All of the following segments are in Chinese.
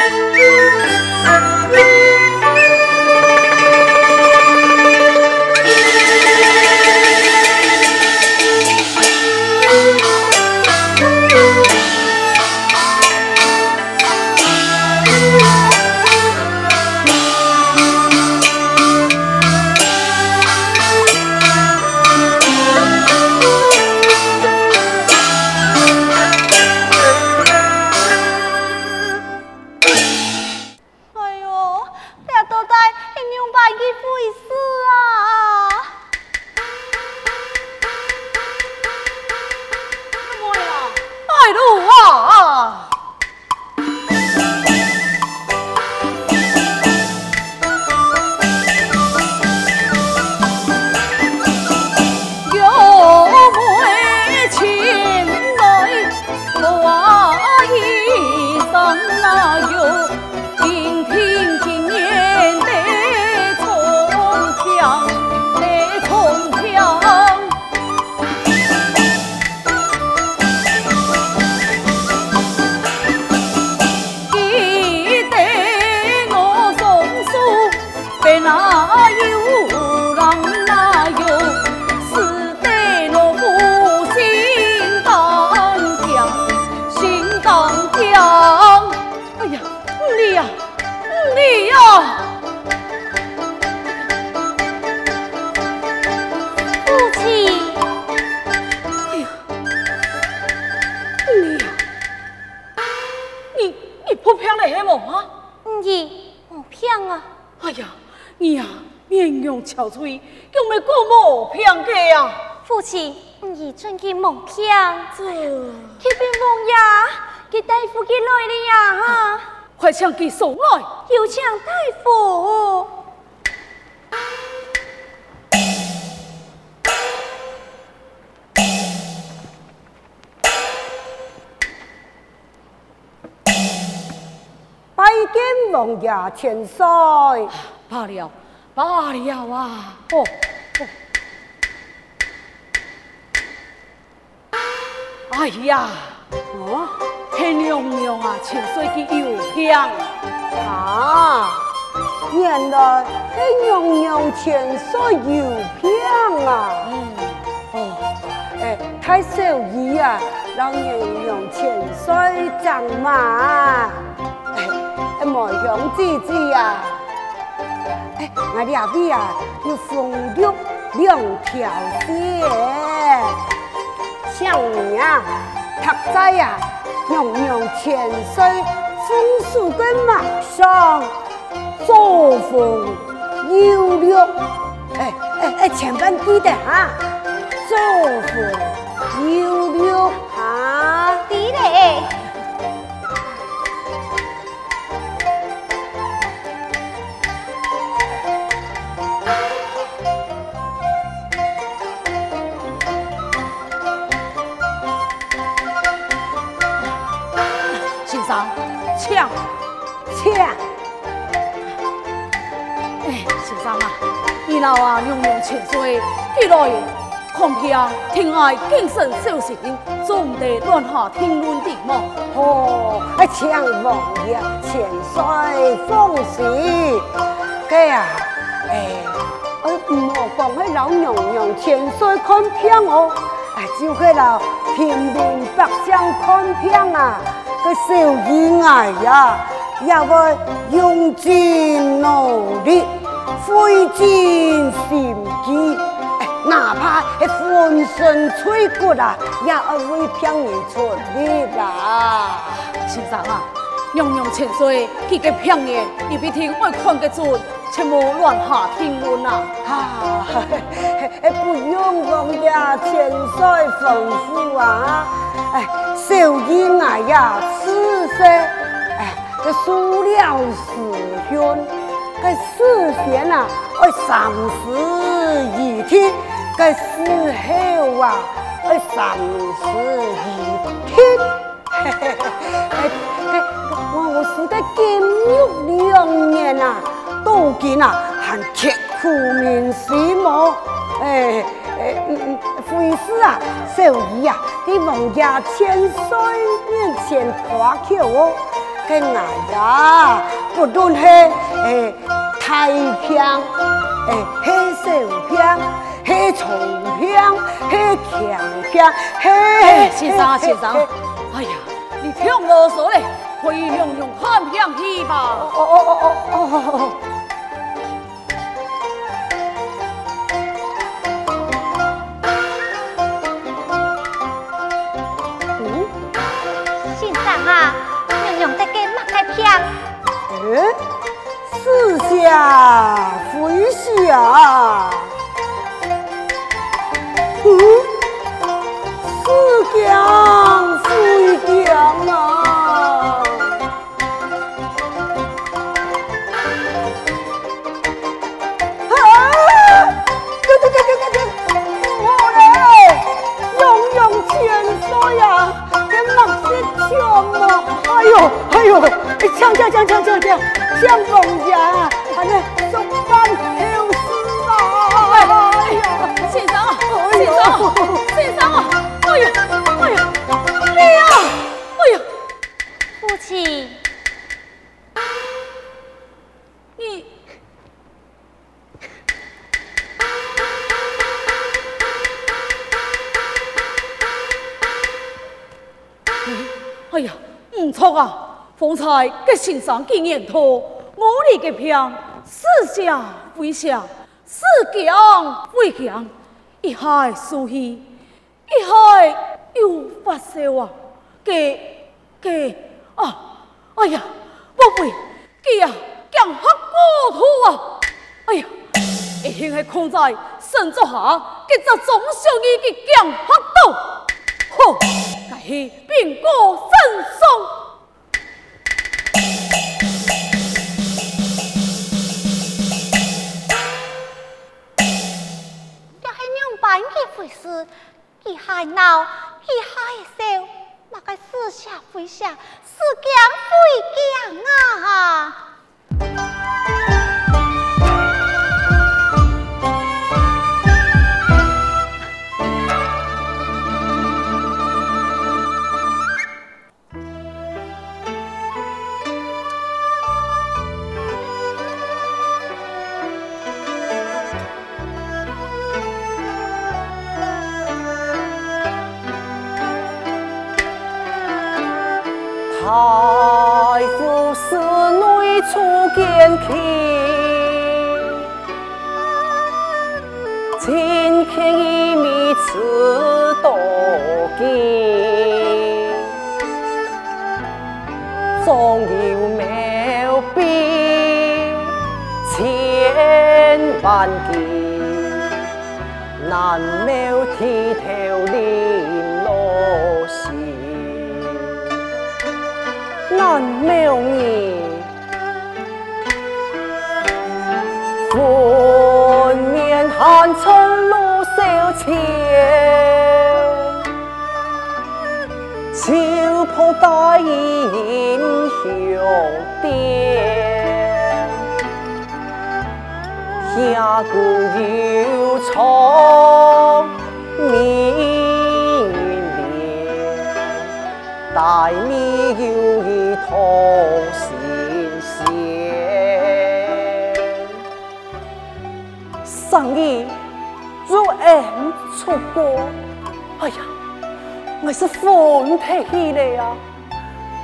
Música 憔悴，叫咩过无偏客啊？父亲，你真嘅梦想，这，这边王爷，给大夫给来了呀？哈，快请佢送来，有请大夫。拜见王爷千岁，罢了。罢了啊！哦哦，哎呀，哦，天娘娘啊，千岁嘅邮票啊，原来天娘娘千岁邮票啊，嗯，哦，哎，太小姨啊，让娘娘千岁长嘛，哎，莫想姐姐啊。我哋阿妹啊，要丰玉两条线，像你啊，踏在啊，娘娘千岁风树的马上，作风优良，哎哎哎，千万记得啊，作风优良啊，抢！哎，先生啊，你老啊，娘娘千岁，起来看平天爱谨慎小心，总得乱下听论的嘛。哦，哎，请王爷千岁放心。哥啊，哎，哎，唔好讲喺老娘娘千岁看平哦，哎，就去老平民百姓看平啊。个小姨哎呀，也会用尽努力，费尽心机，哪怕系浑身脆骨啊，也要为平人出力啦。先生啊，娘娘千岁，佢个平人，你必定会看得准，切莫乱下评论啊！啊，不用讲呀千岁吩咐啊！哎，小姨哎呀，此生哎，这输了时间，这时间啊，哎，三室一厅，这时候啊，哎，三室一厅，嘿嘿嘿，哎，我我是在金玉良缘啊，都见啊。还刻苦铭心么？哎哎嗯嗯，会师啊，小姨啊，你王家千岁面前夸口哦，跟俺呀，不论系诶太平，诶系小平，系重平，系强平，哎，先生啊，先生，哎呀，你听我说嘞，可以用用看片戏嗯。四下飞翔，嗯，四下哎呦，强强强强强强！相公家，俺们送饭有事啊！哎呀，先生啊，先生，先生啊！哎呀，哎呀，哎呀，哎呀，父亲，你，哎呀，唔错啊！方才嘅先生经验多，我哋嘅片四下飞翔，四江飞江，一海苏气，一海又发烧啊！给给啊！哎呀，宝贝，给啊，讲黑过头啊！哎呀，一定系控在神足下，佢就总想伊嘅讲黑到，好，系边个身上？佢还闹，佢还笑，那个四下飞翔，四江飞江啊！米此多金，总有妙笔千万斤，难描剔透零落心。难描你，粉面寒春秋袍带英雄殿，下古有愁明月连，待你有。同心弦，生意如恩出国。我是欢喜起来呀！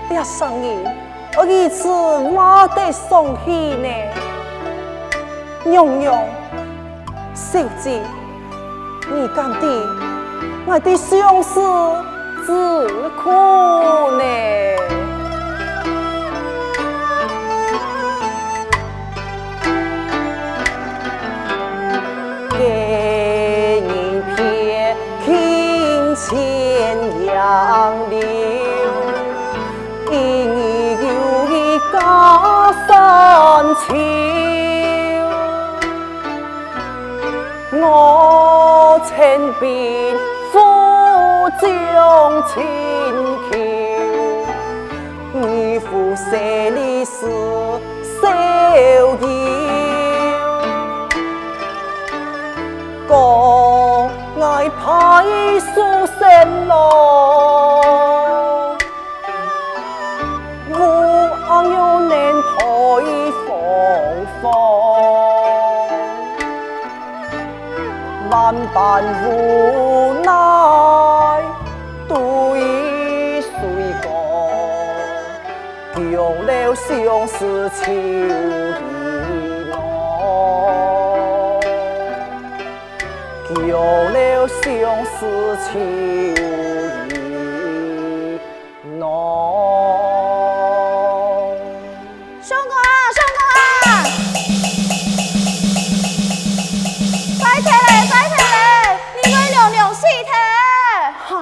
哎呀，生意我一次我得送喜呢。娘娘，小姐，你敢定我的相思自苦呢？秋，这里是首营哥爱怕耶稣神喽我有难陪芳芳万般无奈旧了相思情意浓，旧了相思情意浓。上工啊，上工啊！快起来，快起来！你们娘俩死的。好，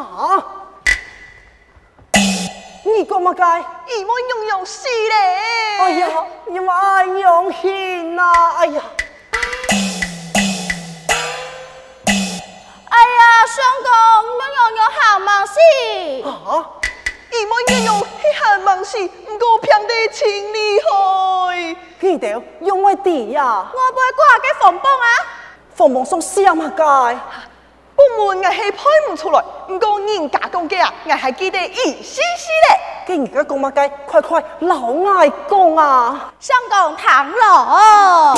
你干嘛该？哎呀，你妈用心呐、哎呀，哎呀，相公，我用用好忙事。啊，你妈用用去忙事，不过平地请你开。记得用我地呀、我不会挂给冯邦啊。冯邦送什么街？部门我系派唔出来，不过人家公鸡啊，我还记得一丝丝嘞。给人家讲乜鸡？快快老爱讲啊！相公唐老。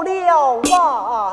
了啊！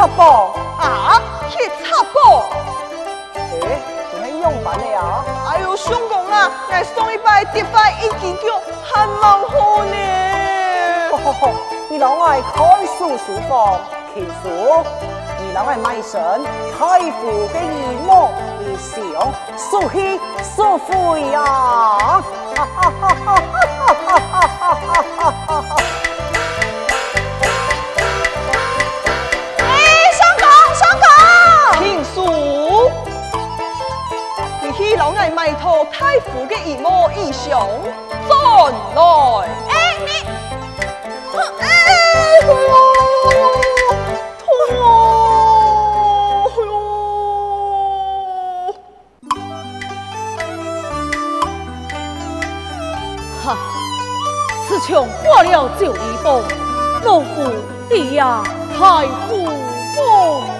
去插播啊！去插播？诶，你系用品的啊？哎呦，相公啊，来送一摆跌翻一支脚，还蛮好呢。哦吼吼！你老爱看书书房，其实你老爱买身太傅的衣帽，你想舒气舒服呀？哈哈哈哈哈哈哈哈哈哈！老爱买套太傅的一模一样，转来。哎，你，哎，呦，痛啊！哎呦，哈，此枪花了九里风，老夫弟呀，太傅风。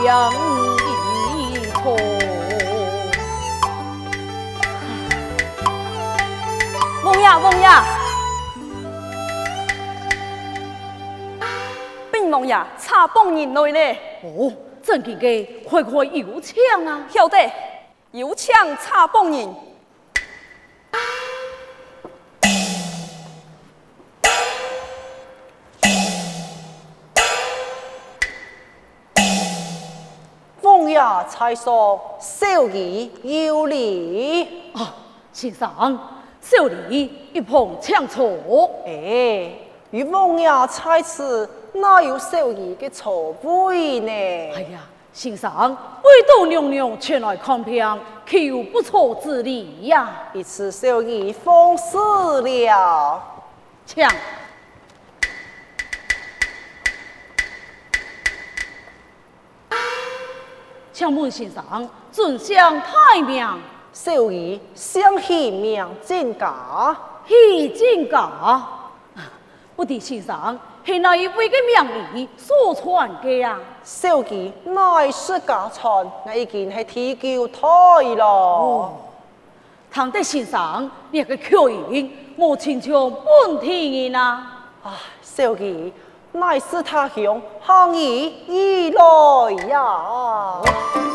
平一途。王爷，王爷，兵王爷，差帮人来了。哦，真嘅嘅，快快有枪啊！晓得，有枪差帮人。才说小儿有礼啊，先生，小儿一碰枪错。哎，与王爷才此哪有小儿的错位呢？哎呀，先生，唯独娘娘前来看病，岂有不错之理呀？一次小儿放肆了，枪。请问先生，尊上太命，小儿想起命进家，起进家。不知先生是哪一位的名义所传的呀？小儿乃是家传，我已经系提交退了。哦，唐德先生，你个口音莫亲像本地人啊！啊，小儿。乃是他乡行义而来呀！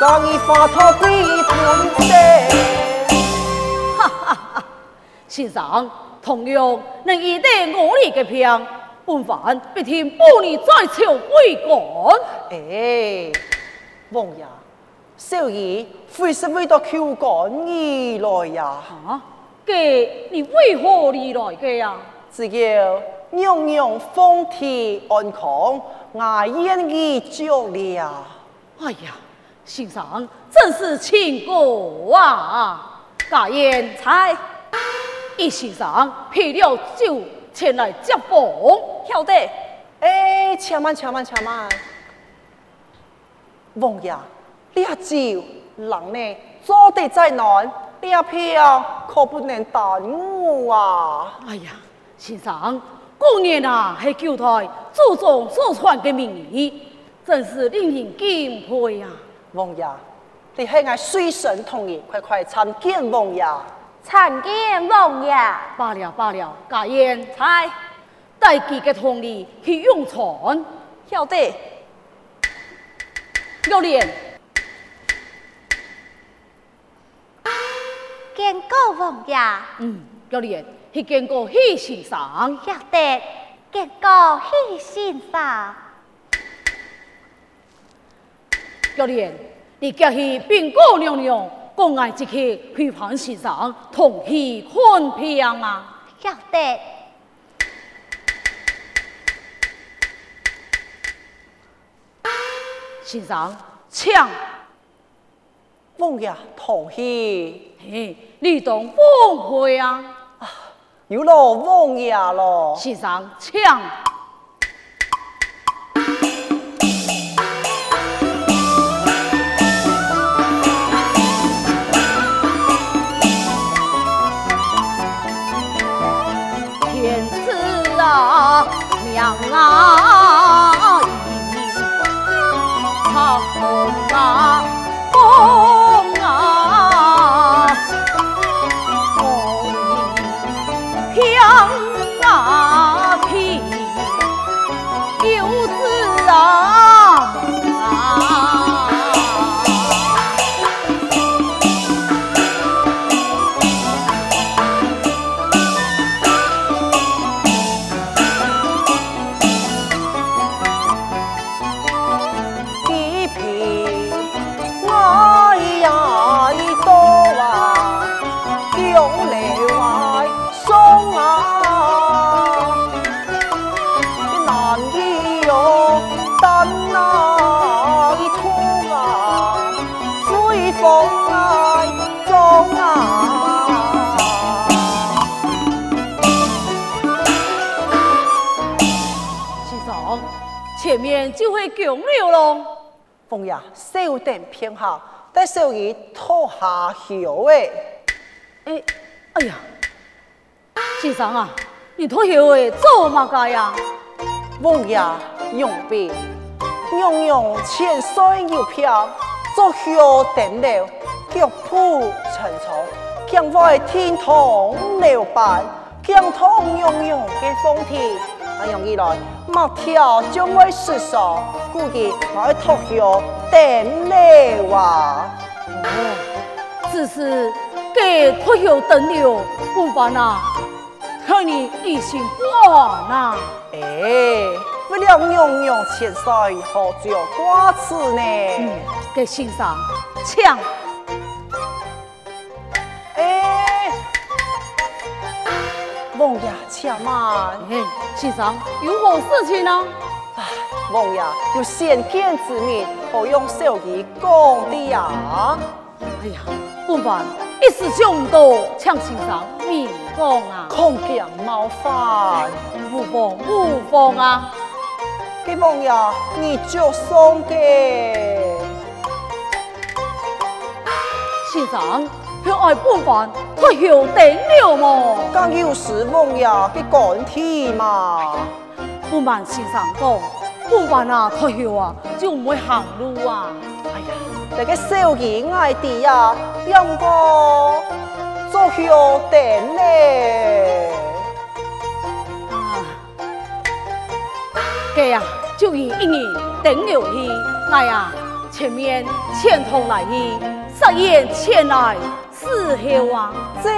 刚已化托比半地。哈哈哈！先生，同样能以得我哋嘅票，本凡必听半年再朝归赶。哎，王爷，小姨非是为到求赶而来呀？哈？嘅，你为何而来嘅呀？只要娘娘风体安康。我愿意救了。哎呀，先生真是清高啊！家燕才一先生配了酒前来接风，晓得？哎，千万千万千万。王爷，你阿酒人呢？做得再难，你阿票可不能耽误啊！哎呀，先生。过年啊，系旧台祖宗所传的名义，真是令人敬佩啊！王爷，你系我随身同意，快快参见王爷。参见王爷。罢了罢了，家燕才带几个同意去用船，晓得。有脸。见过王爷。嗯，有脸。去见过许先生，晓得见过许先生。教练，你叫去禀告娘娘，公爱即刻去潘先生同去看病啊！晓得。先生，请王爷同去。嘿，你当奉陪啊！有了王爷了，先生抢。啊，红啊，红啊。两马匹，游子啊！前面就会强流咯。凤爷，稍等片刻，待小儿脱下鞋诶。哎，哎呀，先生啊，你脱鞋诶做嘛个呀？凤呀用笔，用用浅水油漂，做靴顶了，脚步沉重，脚外天堂流白，江通用用嘅风体，啊用起来马条将会失手，估计我要脱靴顶了啊！哦，只是给脱鞋等了，不烦啊，看你一心不安呐。哎，为了用用浅水，何足挂齿呢？嗯，给先生抢。王爷且慢。哎，先生有何事情呢？啊，王爷有先见之明，可用小儿讲的呀。哎呀，不烦，一时想唔到，请先生明讲啊。恐惊冒犯，无妨无妨啊。给王爷你就送给先生，向爱不烦，脱鞋顶了么？刚有时王爷嘅赶体嘛。不瞒先生讲，不凡啊，脱鞋啊就唔会行路啊。哎呀，那个小儿爱弟呀，两个做鞋顶咧。啊，嘅呀，就以一年顶了去，哎呀，前面前头来去，实验前来伺候啊。这，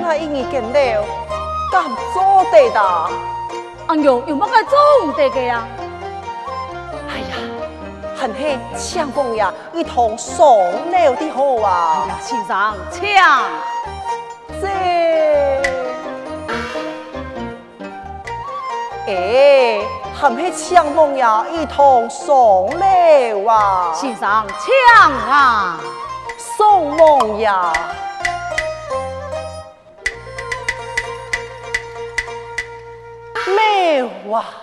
那一年见了，敢做得的？阿娘有乜个做唔得个呀？哎呀，很黑相公呀，一同送了的好啊！哎呀，先生，请。这，哎，含迄枪梦呀，一同送了啊！先生，枪啊！送梦呀！没有啊！